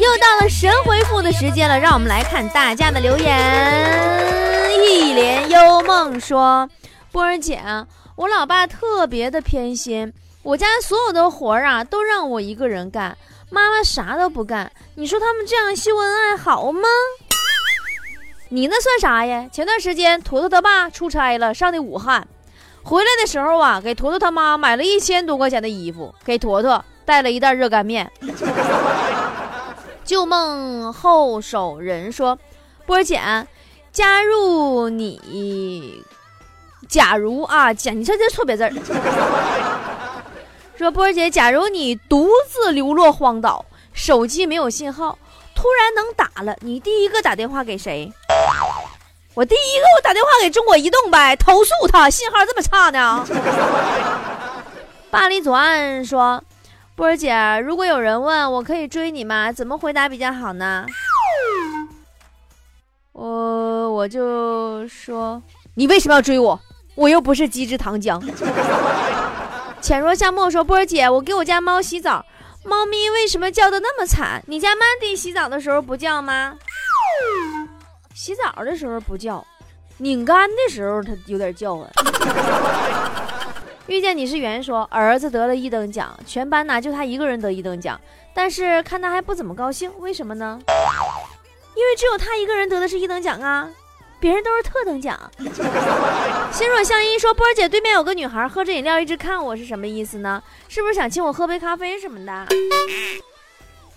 又到了神回复的时间了，让我们来看大家的留言。一帘幽梦说：“波儿姐，我老爸特别的偏心，我家所有的活儿啊都让我一个人干，妈妈啥都不干。你说他们这样秀恩爱好吗？你那算啥呀？前段时间坨坨他爸出差了，上的武汉，回来的时候啊，给坨坨他妈买了一千多块钱的衣服，给坨坨带了一袋热干面。”旧梦后手人说：“波儿姐，加入你，假如啊，假你这这错别字儿。说波儿姐，假如你独自流落荒岛，手机没有信号，突然能打了，你第一个打电话给谁？我第一个我打电话给中国移动呗，投诉他信号这么差呢。巴黎左岸说。”波儿姐，如果有人问我可以追你吗？怎么回答比较好呢？我我就说，你为什么要追我？我又不是鸡汁糖浆。浅若夏沫说，波儿姐，我给我家猫洗澡，猫咪为什么叫的那么惨？你家曼迪洗澡的时候不叫吗？洗澡的时候不叫，拧干的时候它有点叫啊。遇见你是圆说儿子得了一等奖，全班呢就他一个人得一等奖，但是看他还不怎么高兴，为什么呢？因为只有他一个人得的是一等奖啊，别人都是特等奖。心若相依说波儿姐对面有个女孩喝着饮料一直看我是什么意思呢？是不是想请我喝杯咖啡什么的？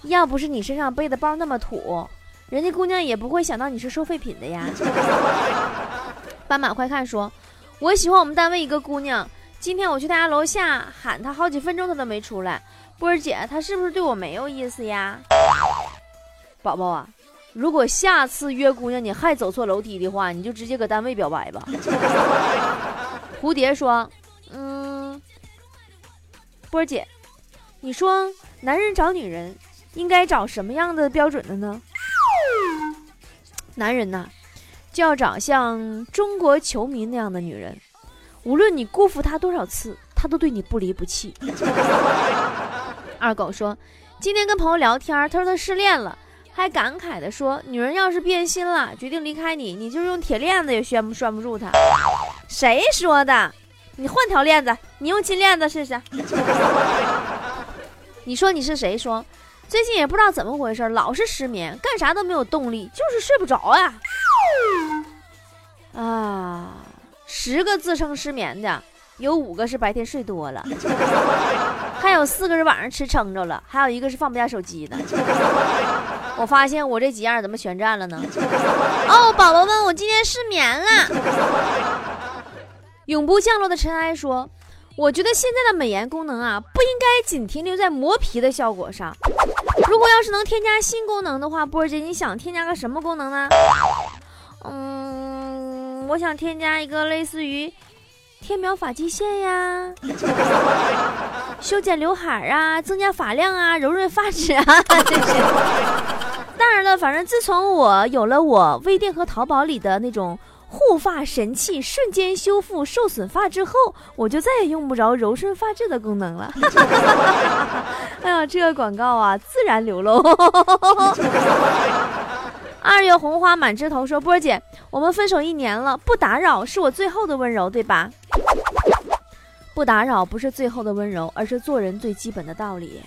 要不是你身上背的包那么土，人家姑娘也不会想到你是收废品的呀。斑马快看说，我喜欢我们单位一个姑娘。今天我去他家楼下喊他好几分钟，他都没出来。波儿姐，他是不是对我没有意思呀？宝宝啊，如果下次约姑娘你还走错楼梯的话，你就直接搁单位表白吧。蝴蝶说：“嗯，波儿姐，你说男人找女人应该找什么样的标准的呢？男人呐，就要找像中国球迷那样的女人。”无论你辜负他多少次，他都对你不离不弃。二狗说：“今天跟朋友聊天，他说他失恋了，还感慨的说，女人要是变心了，决定离开你，你就用铁链子也拴不拴不住她。谁说的？你换条链子，你用金链子试试。你说你是谁？说最近也不知道怎么回事，老是失眠，干啥都没有动力，就是睡不着呀。啊。”十个自称失眠的，有五个是白天睡多了，还有四个是晚上吃撑着了，还有一个是放不下手机的。我发现我这几样怎么全占了呢？哦，宝宝们，我今天失眠了。永不降落的尘埃说：“我觉得现在的美颜功能啊，不应该仅停留在磨皮的效果上。如果要是能添加新功能的话，波儿姐，你想添加个什么功能呢？”嗯。我想添加一个类似于贴描发际线呀、修剪刘海啊、增加发量啊、柔润发质啊 这些。当然了，反正自从我有了我微店和淘宝里的那种护发神器，瞬间修复受损发之后，我就再也用不着柔顺发质的功能了。哎呀，这个广告啊，自然流露。二月红花满枝头说：“波儿姐，我们分手一年了，不打扰是我最后的温柔，对吧？不打扰不是最后的温柔，而是做人最基本的道理。”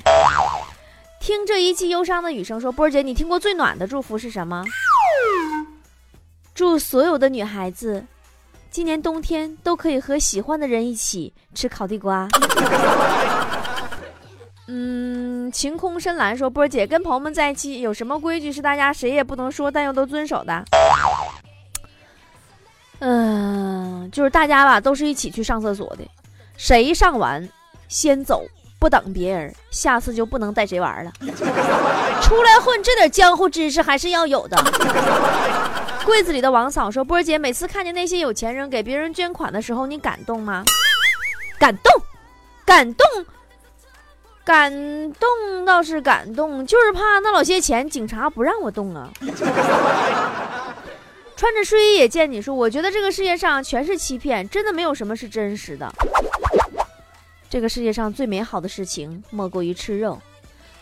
听这一季忧伤的雨声说：“波儿姐，你听过最暖的祝福是什么？祝所有的女孩子，今年冬天都可以和喜欢的人一起吃烤地瓜。”嗯，晴空深蓝说：“波姐跟朋友们在一起有什么规矩是大家谁也不能说，但又都遵守的？嗯，就是大家吧，都是一起去上厕所的，谁上完先走，不等别人，下次就不能带谁玩了。出来混，这点江湖知识还是要有的。”柜子里的王嫂说：“波姐，每次看见那些有钱人给别人捐款的时候，你感动吗？感动，感动。”感动倒是感动，就是怕那老些钱，警察不让我动啊。穿着睡衣也见你说，我觉得这个世界上全是欺骗，真的没有什么是真实的。这个世界上最美好的事情莫过于吃肉，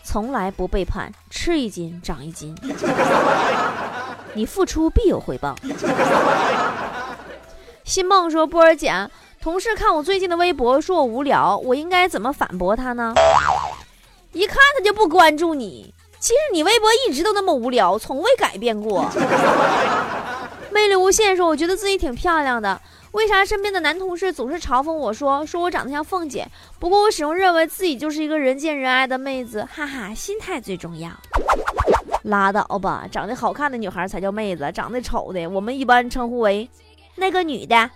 从来不背叛，吃一斤长一斤。你付出必有回报。新梦说：“波儿姐，同事看我最近的微博，说我无聊，我应该怎么反驳他呢？一看他就不关注你。其实你微博一直都那么无聊，从未改变过。魅力无限说：我觉得自己挺漂亮的。”为啥身边的男同事总是嘲讽我说说我长得像凤姐？不过我始终认为自己就是一个人见人爱的妹子，哈哈，心态最重要。拉倒吧，长得好看的女孩才叫妹子，长得丑的我们一般称呼为那个女的。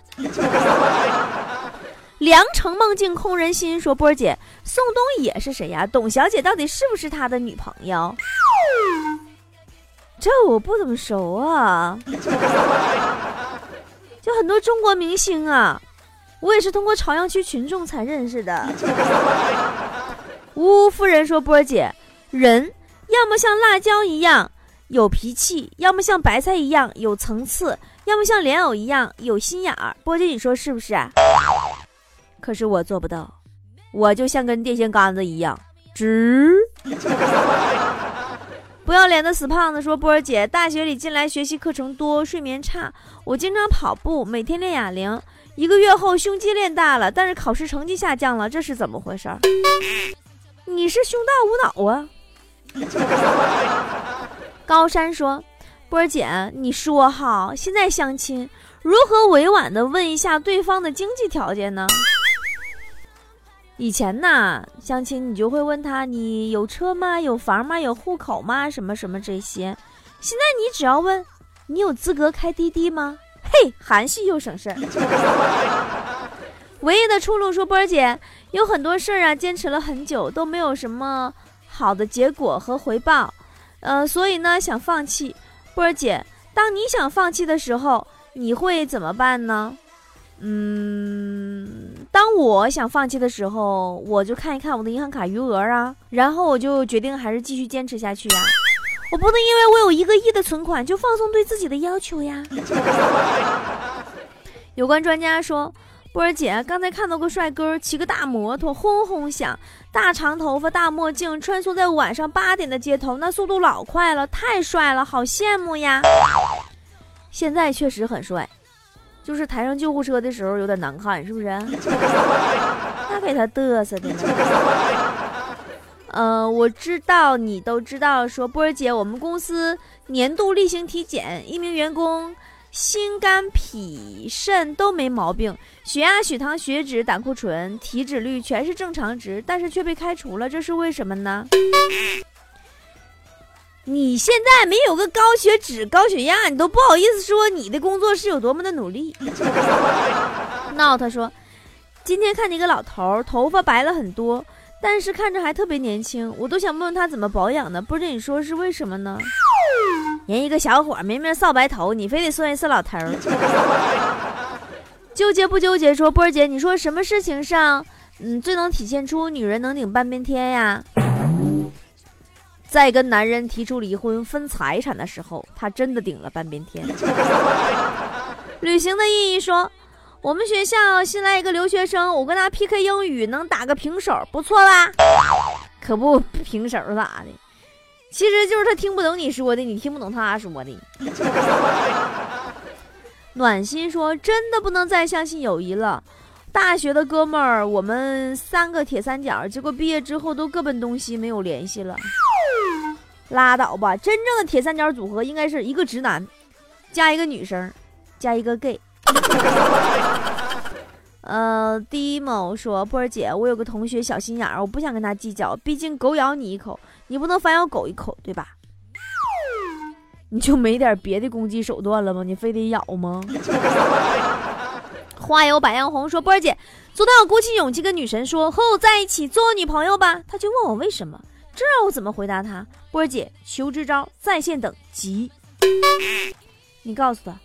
良辰梦境空人心说波儿姐，宋冬野是谁呀？董小姐到底是不是他的女朋友？这我不怎么熟啊。就很多中国明星啊，我也是通过朝阳区群众才认识的。呜呜夫人说：“波儿姐，人要么像辣椒一样有脾气，要么像白菜一样有层次，要么像莲藕一样有心眼儿。”波姐，你说是不是？可是我做不到，我就像根电线杆子一样直。不要脸的死胖子说：“波儿姐，大学里进来学习课程多，睡眠差。我经常跑步，每天练哑铃。一个月后胸肌练大了，但是考试成绩下降了，这是怎么回事？你是胸大无脑啊？” 高山说：“波儿姐，你说哈，现在相亲如何委婉的问一下对方的经济条件呢？”以前呢，相亲你就会问他你有车吗？有房吗？有户口吗？什么什么这些。现在你只要问你有资格开滴滴吗？嘿，含蓄又省事儿。唯一的出路说波儿姐有很多事儿啊，坚持了很久都没有什么好的结果和回报，呃，所以呢想放弃。波儿姐，当你想放弃的时候，你会怎么办呢？嗯，当我想放弃的时候，我就看一看我的银行卡余额啊，然后我就决定还是继续坚持下去啊。我不能因为我有一个亿的存款就放松对自己的要求呀。有关专家说，波儿姐刚才看到个帅哥骑个大摩托轰轰响，大长头发大墨镜穿梭在晚上八点的街头，那速度老快了，太帅了，好羡慕呀。现在确实很帅。就是抬上救护车的时候有点难看，是不是？那给他嘚瑟的呢。呃，我知道你都知道，说波儿姐，我们公司年度例行体检，一名员工心肝脾肾都没毛病，血压、血糖、血脂、胆固醇、体脂率全是正常值，但是却被开除了，这是为什么呢？你现在没有个高血脂、高血压，你都不好意思说你的工作是有多么的努力。闹他说，今天看见一个老头，头发白了很多，但是看着还特别年轻，我都想问问他怎么保养的，不知你说是为什么呢？人一个小伙明明扫白头，你非得算一次老头 纠结不纠结？说波姐，你说什么事情上，嗯，最能体现出女人能顶半边天呀？在跟男人提出离婚分财产的时候，他真的顶了半边天。旅行的意义说，我们学校新来一个留学生，我跟他 PK 英语能打个平手，不错吧？可不平手咋的？其实就是他听不懂你说的，你听不懂他说的。暖心说，真的不能再相信友谊了。大学的哥们儿，我们三个铁三角，结果毕业之后都各奔东西，没有联系了。拉倒吧！真正的铁三角组合应该是一个直男，加一个女生，加一个 gay。呃，第一某说波儿姐，我有个同学小心眼儿，我不想跟他计较，毕竟狗咬你一口，你不能反咬狗一口，对吧？你就没点别的攻击手段了吗？你非得咬吗？花有百样红说波儿姐，昨天我鼓起勇气跟女神说和我在一起做我女朋友吧，她就问我为什么。这让我怎么回答他？波儿姐，求支招，在线等，急。你告诉他，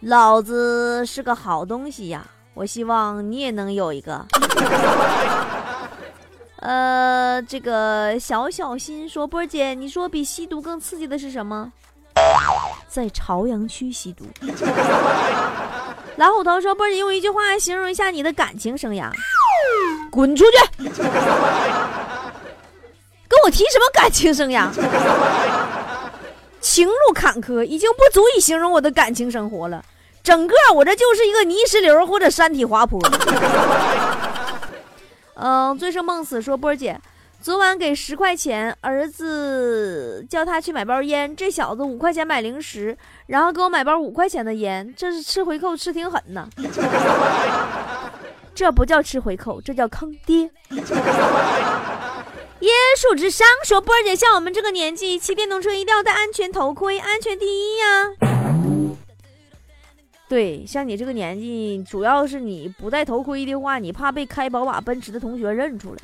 老子是个好东西呀！我希望你也能有一个。呃，这个小小心说，波儿姐，你说比吸毒更刺激的是什么？在朝阳区吸毒。老虎头说，波儿姐，用一句话形容一下你的感情生涯：滚出去。我提什么感情生涯？情路坎坷已经不足以形容我的感情生活了，整个我这就是一个泥石流或者山体滑坡。嗯，醉生梦死说波儿姐，昨晚给十块钱，儿子叫他去买包烟，这小子五块钱买零食，然后给我买包五块钱的烟，这是吃回扣吃挺狠呐。这不叫吃回扣，这叫坑爹。椰树之上说：“波儿姐，像我们这个年纪骑电动车一定要戴安全头盔，安全第一呀。”对，像你这个年纪，主要是你不戴头盔的话，你怕被开宝马、奔驰的同学认出来。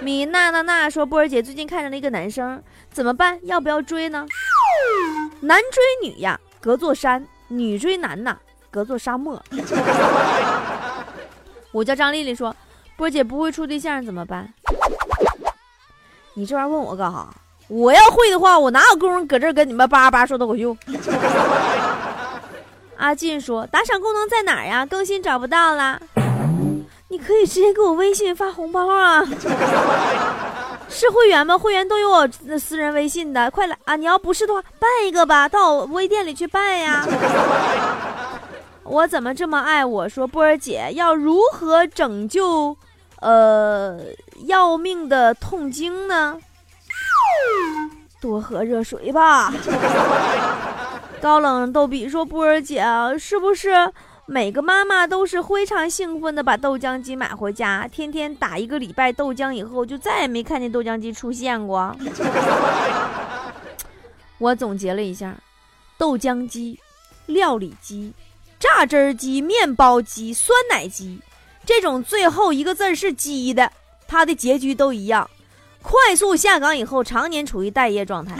米娜娜娜说：“波儿姐最近看上了一个男生，怎么办？要不要追呢？男追女呀，隔座山；女追男呐，隔座沙漠。”我叫张丽丽说：“波儿姐不会处对象怎么办？”你这玩意儿问我干哈？我要会的话，我哪有功夫搁这儿跟你们叭叭说脱口秀？阿进说：“打赏功能在哪儿呀？更新找不到啦。你可以直接给我微信发红包啊！是会员吗？会员都有我私人微信的，快来啊！你要不是的话，办一个吧，到我微店里去办呀。我怎么这么爱我？说波儿姐要如何拯救？”呃，要命的痛经呢，多喝热水吧。高冷逗比说：“波儿姐，是不是每个妈妈都是非常兴奋的把豆浆机买回家，天天打一个礼拜豆浆以后，就再也没看见豆浆机出现过？” 我总结了一下：豆浆机、料理机、榨汁机、面包机、酸奶机。这种最后一个字是“鸡”的，它的结局都一样，快速下岗以后，常年处于待业状态。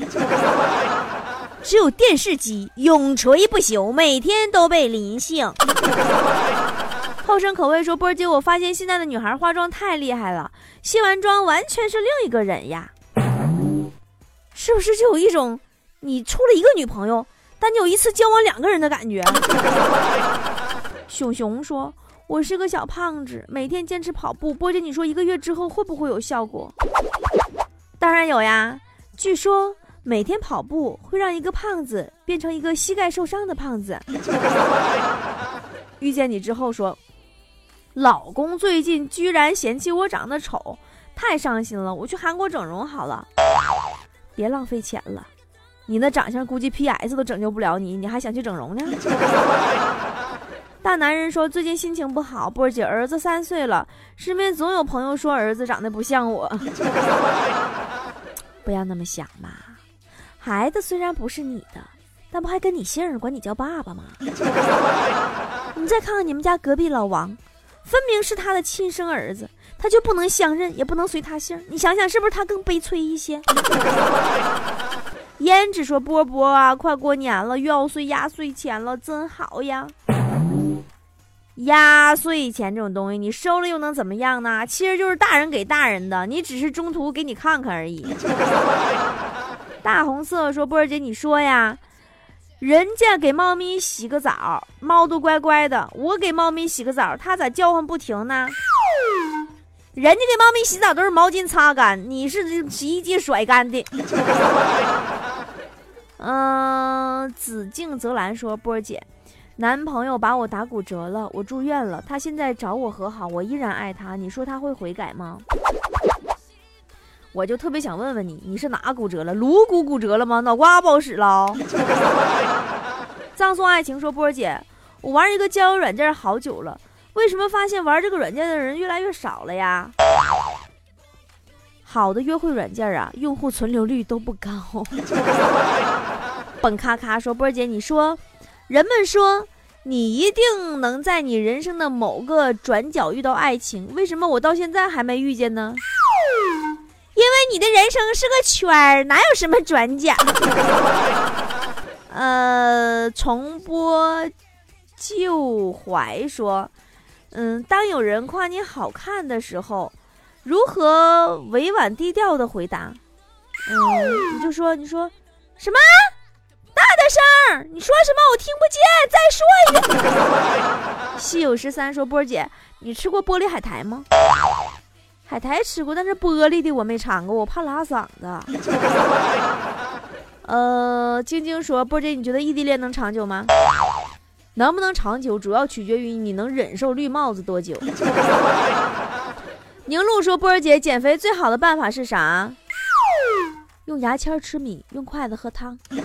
只有电视机永垂不朽，每天都被临幸。后生可畏说：“波儿姐，我发现现在的女孩化妆太厉害了，卸完妆完全是另一个人呀，是不是就有一种你处了一个女朋友，但你有一次交往两个人的感觉？”熊熊说。我是个小胖子，每天坚持跑步。波姐，你说一个月之后会不会有效果？当然有呀！据说每天跑步会让一个胖子变成一个膝盖受伤的胖子。遇见你之后说，老公最近居然嫌弃我长得丑，太伤心了。我去韩国整容好了。别浪费钱了，你那长相估计 PS 都拯救不了你，你还想去整容呢？大男人说：“最近心情不好，波儿姐儿子三岁了，身边总有朋友说儿子长得不像我。不要那么想嘛，孩子虽然不是你的，但不还跟你姓，管你叫爸爸吗？你再看看你们家隔壁老王，分明是他的亲生儿子，他就不能相认，也不能随他姓，你想想是不是他更悲催一些？” 胭脂说：“波波啊，快过年了，又要岁压岁钱了，真好呀。”压岁钱这种东西，你收了又能怎么样呢？其实就是大人给大人的，你只是中途给你看看而已。大红色说：“波儿姐，你说呀，人家给猫咪洗个澡，猫都乖乖的；我给猫咪洗个澡，它咋叫唤不停呢？人家给猫咪洗澡都是毛巾擦干，你是洗衣机甩干的。”嗯，紫静泽兰说：“波儿姐。”男朋友把我打骨折了，我住院了。他现在找我和好，我依然爱他。你说他会悔改吗？我就特别想问问你，你是哪骨折了？颅骨骨折了吗？脑瓜不好使了？葬送爱情说波儿姐，我玩一个交友软件好久了，为什么发现玩这个软件的人越来越少了呀？好的约会软件啊，用户存留率都不高。本咔咔说波儿姐，你说。人们说你一定能在你人生的某个转角遇到爱情，为什么我到现在还没遇见呢？因为你的人生是个圈儿，哪有什么转角？呃，重播旧怀说，嗯，当有人夸你好看的时候，如何委婉低调的回答？嗯，你就说，你说什么？大点声儿！你说什么？我听不见。再说一遍。稀有十三说：“波儿姐，你吃过玻璃海苔吗？海苔吃过，但是玻璃的我没尝过，我怕拉嗓子。呃，晶晶说，波姐，你觉得异地恋能长久吗？能不能长久，主要取决于你能忍受绿帽子多久。宁露说，波儿姐，减肥最好的办法是啥？用牙签吃米，用筷子喝汤。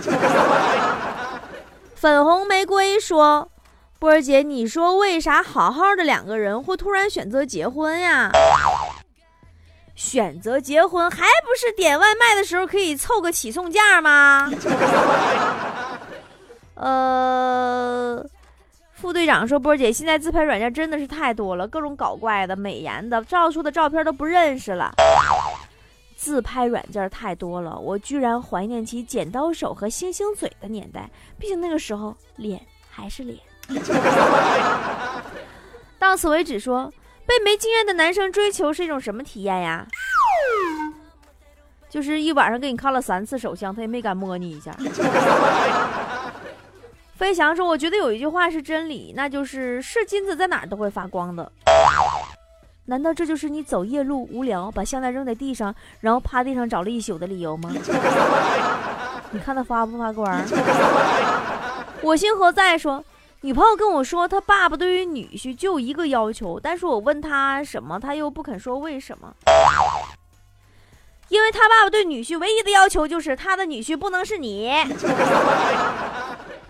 粉红玫瑰说。波儿姐，你说为啥好好的两个人会突然选择结婚呀？选择结婚还不是点外卖的时候可以凑个起送价吗？呃，副队长说，波儿姐，现在自拍软件真的是太多了，各种搞怪的、美颜的，照出的照片都不认识了。自拍软件太多了，我居然怀念起剪刀手和星星嘴的年代，毕竟那个时候脸还是脸。到此为止。说被没经验的男生追求是一种什么体验呀？就是一晚上给你看了三次手相，他也没敢摸你一下。飞翔说：“我觉得有一句话是真理，那就是是金子在哪儿都会发光的。难道这就是你走夜路无聊，把项链扔在地上，然后趴地上找了一宿的理由吗？你看他发不发光？我心何在？说。”女朋友跟我说，他爸爸对于女婿就一个要求，但是我问他什么，他又不肯说为什么。因为他爸爸对女婿唯一的要求就是他的女婿不能是你。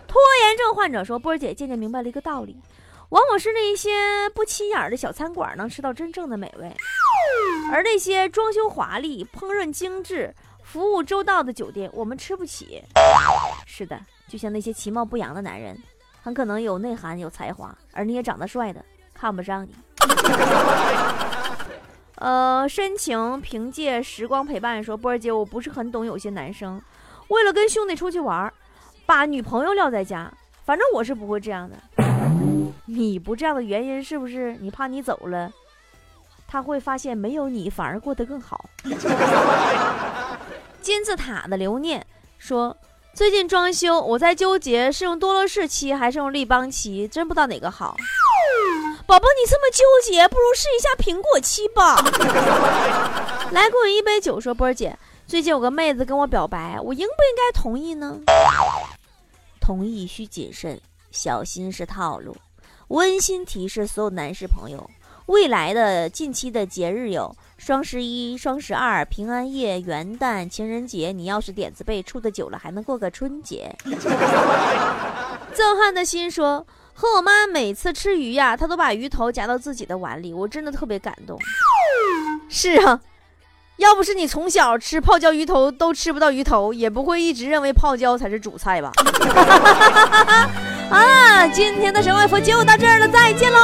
拖延症患者说：“波儿姐渐渐明白了一个道理，往往是那些不起眼的小餐馆能吃到真正的美味，而那些装修华丽、烹饪精致、服务周到的酒店，我们吃不起。是的，就像那些其貌不扬的男人。”很可能有内涵、有才华，而你也长得帅的，看不上你。呃，深情凭借时光陪伴说，波儿姐，我不是很懂有些男生，为了跟兄弟出去玩，把女朋友撂在家。反正我是不会这样的。你不这样的原因是不是你怕你走了，他会发现没有你反而过得更好？金字塔的留念说。最近装修，我在纠结是用多乐士漆还是用立邦漆，真不知道哪个好。宝宝，你这么纠结，不如试一下苹果漆吧。来，给我一杯酒，说波儿姐，最近有个妹子跟我表白，我应不应该同意呢？同意需谨慎，小心是套路。温馨提示所有男士朋友，未来的近期的节日有。双十一、双十二、平安夜、元旦、情人节，你要是点子背处的久了，还能过个春节。震撼的心说：“和我妈每次吃鱼呀，她都把鱼头夹到自己的碗里，我真的特别感动。”是啊，要不是你从小吃泡椒鱼头都吃不到鱼头，也不会一直认为泡椒才是主菜吧？啊，今天的神外佛就到这儿了，再见喽！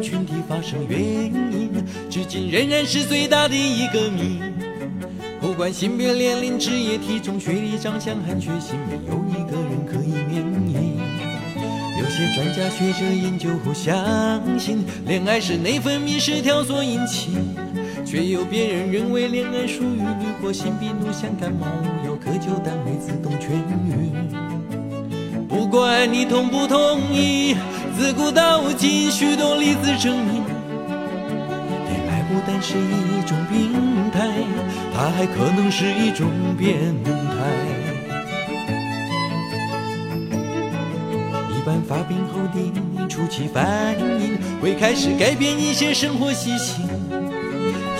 群体发生原因，至今仍然是最大的一个谜。不管性别、年龄、职业、体重、学历、长相和血型，没有一个人可以免疫。有些专家学者研究后相信，恋爱是内分泌失调所引起，却有别人认为恋爱属于驴或心病毒，像感冒无药可救，但会自动痊愈。不管你同不同意。自古到今，许多例子证明，恋爱不单是一种病态，它还可能是一种变态。一般发病后的初期反应，会开始改变一些生活习性，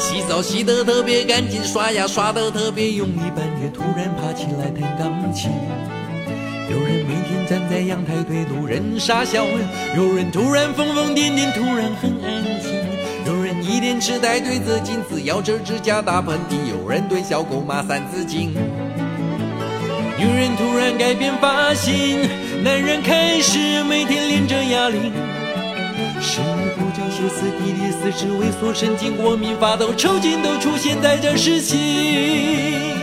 洗澡洗得特别干净，刷牙刷得特别用力，半夜突然爬起来弹钢琴。有人每天站在阳台对路人傻笑，有人突然疯疯癫癫，突然很安静。有人一脸痴呆对着镜子咬着指甲打喷嚏，有人对小狗骂三字经。女人突然改变发型，男人开始每天练着哑铃。食欲不歇斯底里、四肢萎缩、神经过敏、发抖、抽筋都出现在这时期。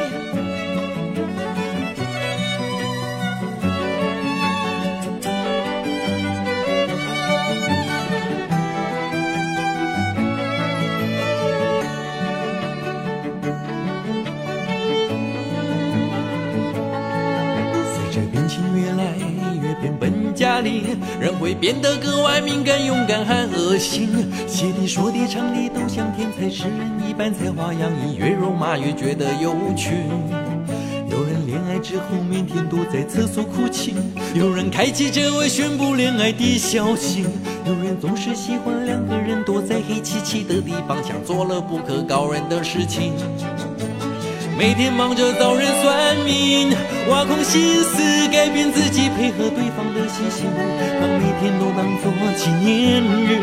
人会变得格外敏感、勇敢和恶心。写的、说的、唱的都像天才诗人一般才华洋溢，越肉麻越觉得有趣。有人恋爱之后每天躲在厕所哭泣，有人开启这位宣布恋爱的消息，有人总是喜欢两个人躲在黑漆漆的地方，像做了不可告人的事情。每天忙着找人算命，挖空心思改变自己，配合对方的习性，把每天都当作纪念日，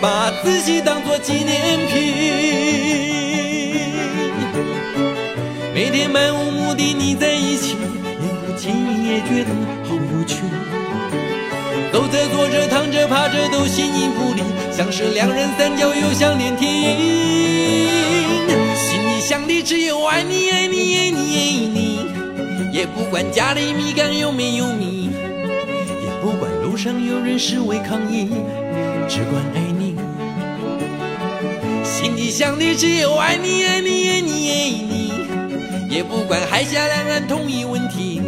把自己当作纪念品。每天漫无目的腻在一起，连不经意也觉得好有趣。走着坐着躺着趴着都形影不离，像是两人三角又像连体。想的只有爱你爱你爱你爱你，也不管家里米缸有没有米，也不管路上有人示威抗议，只管爱你。心里想的只有爱你爱你爱你爱你。也不管海峡两岸统一问题，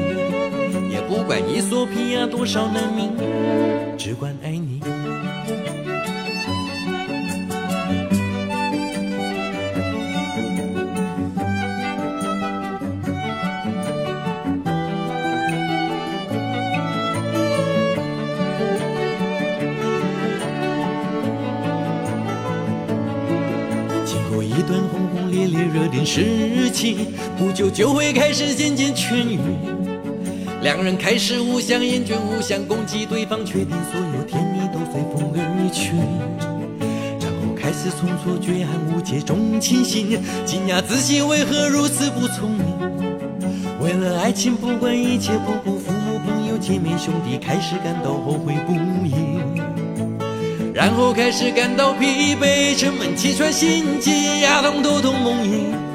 也不管伊索比亚多少难民，只管爱你。不久就会开始渐渐痊愈。两人开始互相厌倦，互相攻击对方，确定所有甜蜜都随风而去。然后开始从错觉和误解中清醒，惊讶自己为何如此不聪明。为了爱情，不管一切，不顾父母、朋友、姐妹、兄弟，开始感到后悔不已。然后开始感到疲惫，沉闷、气喘、心悸、牙痛、头痛、梦呓。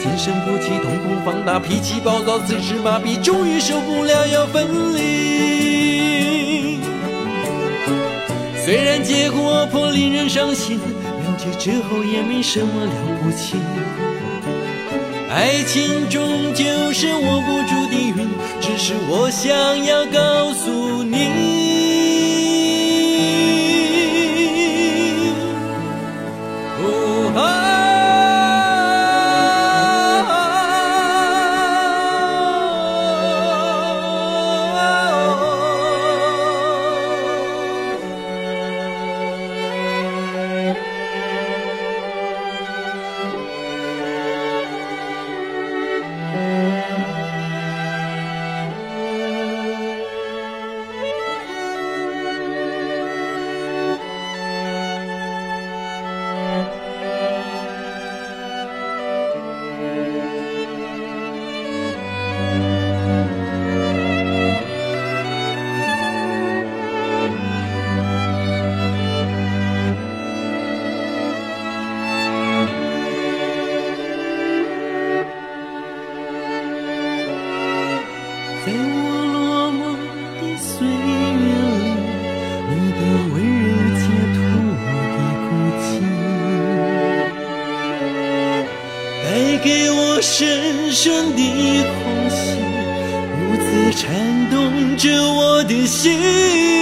精神不济、瞳孔放大、脾气暴躁、四肢麻痹，终于受不了要分离。虽然结果颇令人伤心，了解之后也没什么了不起。爱情终究是握不住的云，只是我想要告诉你。颤动着我的心。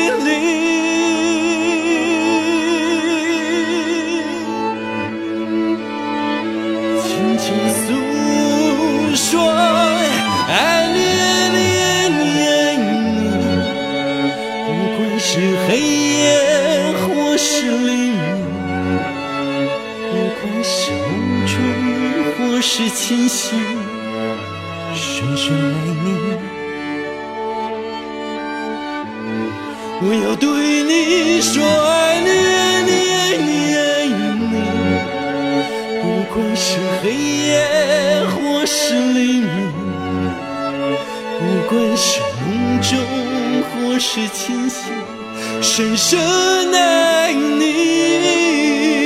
中，或是清醒，深深爱你。